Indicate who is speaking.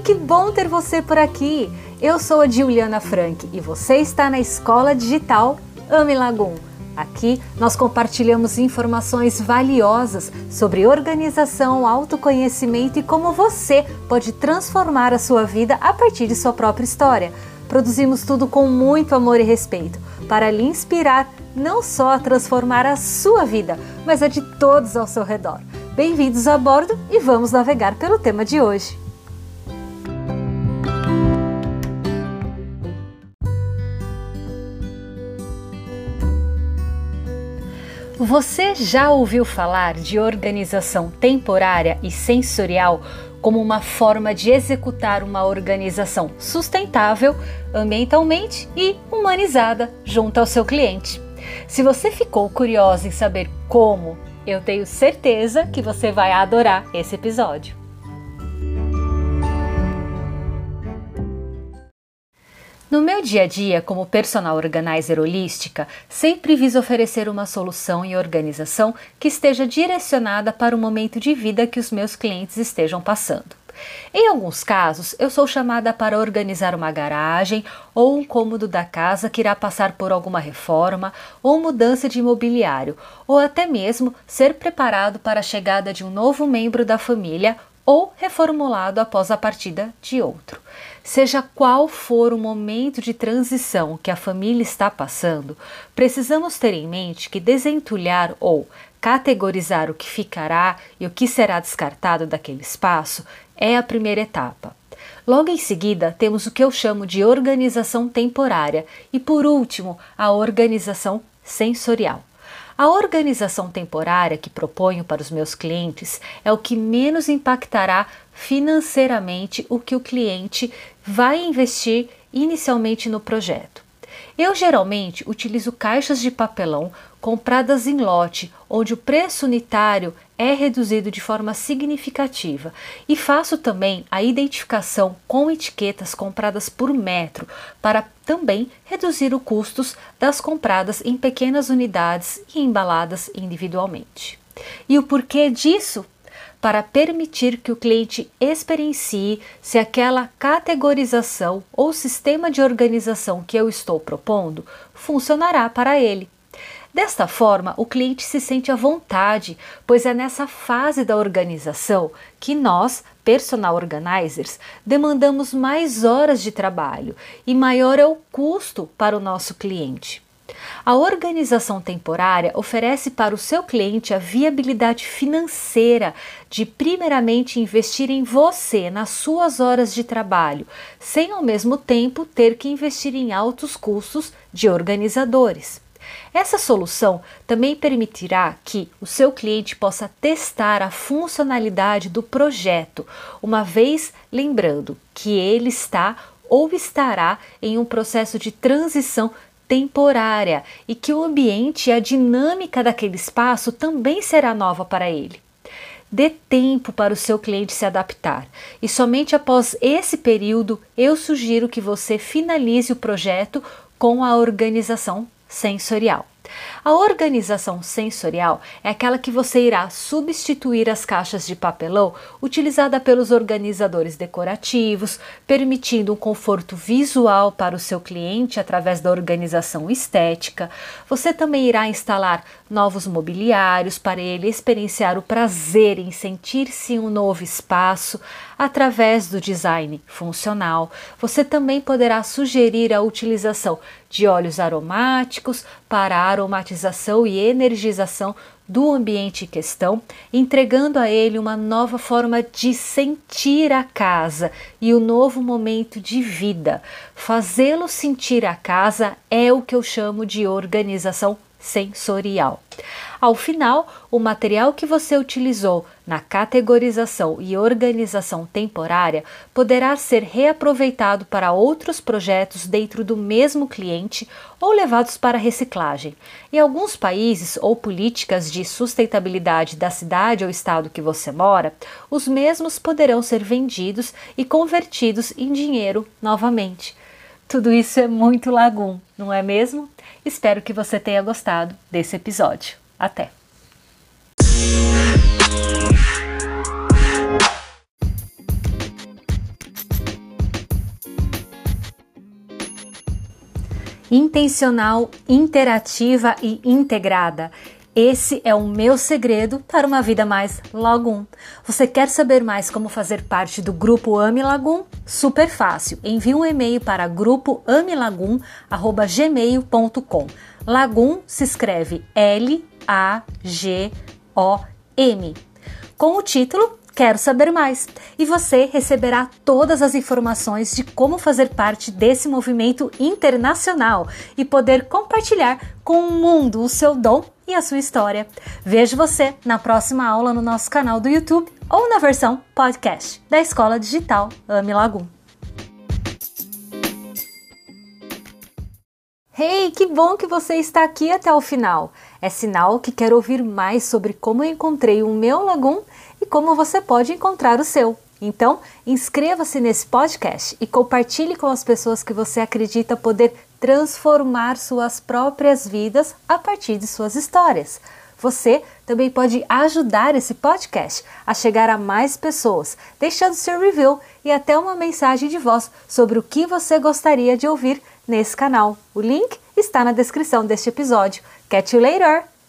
Speaker 1: que bom ter você por aqui! Eu sou a Juliana Frank e você está na Escola Digital Ame Lagum. Aqui nós compartilhamos informações valiosas sobre organização, autoconhecimento e como você pode transformar a sua vida a partir de sua própria história. Produzimos tudo com muito amor e respeito para lhe inspirar não só a transformar a sua vida, mas a de todos ao seu redor. Bem-vindos a bordo e vamos navegar pelo tema de hoje. Você já ouviu falar de organização temporária e sensorial como uma forma de executar uma organização sustentável ambientalmente e humanizada junto ao seu cliente? Se você ficou curiosa em saber como, eu tenho certeza que você vai adorar esse episódio. No meu dia a dia, como personal organizer holística, sempre vis oferecer uma solução e organização que esteja direcionada para o momento de vida que os meus clientes estejam passando. Em alguns casos, eu sou chamada para organizar uma garagem ou um cômodo da casa que irá passar por alguma reforma ou mudança de imobiliário, ou até mesmo ser preparado para a chegada de um novo membro da família ou reformulado após a partida de outro. Seja qual for o momento de transição que a família está passando, precisamos ter em mente que desentulhar ou categorizar o que ficará e o que será descartado daquele espaço é a primeira etapa. Logo em seguida, temos o que eu chamo de organização temporária e, por último, a organização sensorial. A organização temporária que proponho para os meus clientes é o que menos impactará financeiramente o que o cliente vai investir inicialmente no projeto. Eu geralmente utilizo caixas de papelão compradas em lote, onde o preço unitário é reduzido de forma significativa, e faço também a identificação com etiquetas compradas por metro, para também reduzir os custos das compradas em pequenas unidades e embaladas individualmente. E o porquê disso? para permitir que o cliente experiencie se aquela categorização ou sistema de organização que eu estou propondo funcionará para ele. Desta forma, o cliente se sente à vontade, pois é nessa fase da organização que nós, personal organizers, demandamos mais horas de trabalho e maior é o custo para o nosso cliente. A organização temporária oferece para o seu cliente a viabilidade financeira de, primeiramente, investir em você, nas suas horas de trabalho, sem ao mesmo tempo ter que investir em altos custos de organizadores. Essa solução também permitirá que o seu cliente possa testar a funcionalidade do projeto, uma vez lembrando que ele está ou estará em um processo de transição temporária e que o ambiente e a dinâmica daquele espaço também será nova para ele. Dê tempo para o seu cliente se adaptar e somente após esse período eu sugiro que você finalize o projeto com a organização sensorial. A organização sensorial é aquela que você irá substituir as caixas de papelão utilizada pelos organizadores decorativos, permitindo um conforto visual para o seu cliente através da organização estética. Você também irá instalar novos mobiliários para ele experienciar o prazer em sentir-se em um novo espaço através do design funcional. Você também poderá sugerir a utilização de óleos aromáticos para aromatização e energização do ambiente em questão, entregando a ele uma nova forma de sentir a casa e o novo momento de vida. Fazê-lo sentir a casa é o que eu chamo de organização sensorial. Ao final, o material que você utilizou na categorização e organização temporária poderá ser reaproveitado para outros projetos dentro do mesmo cliente ou levados para reciclagem. Em alguns países ou políticas de sustentabilidade da cidade ou estado que você mora, os mesmos poderão ser vendidos e convertidos em dinheiro novamente. Tudo isso é muito Lagum, não é mesmo? Espero que você tenha gostado desse episódio. Até! intencional, interativa e integrada. Esse é o meu segredo para uma vida mais Lagum. Você quer saber mais como fazer parte do grupo Ami Lagum? Super fácil. Envie um e-mail para grupoamilagum@gmail.com. Lagum se escreve L A G O M. Com o título Quero saber mais! E você receberá todas as informações de como fazer parte desse movimento internacional e poder compartilhar com o mundo o seu dom e a sua história. Vejo você na próxima aula no nosso canal do YouTube ou na versão podcast da Escola Digital Ame Lagum. Hey, que bom que você está aqui até o final! É sinal que quer ouvir mais sobre como eu encontrei o meu Lagum e como você pode encontrar o seu. Então, inscreva-se nesse podcast e compartilhe com as pessoas que você acredita poder transformar suas próprias vidas a partir de suas histórias. Você também pode ajudar esse podcast a chegar a mais pessoas, deixando seu review e até uma mensagem de voz sobre o que você gostaria de ouvir nesse canal. O link está na descrição deste episódio. Catch you later!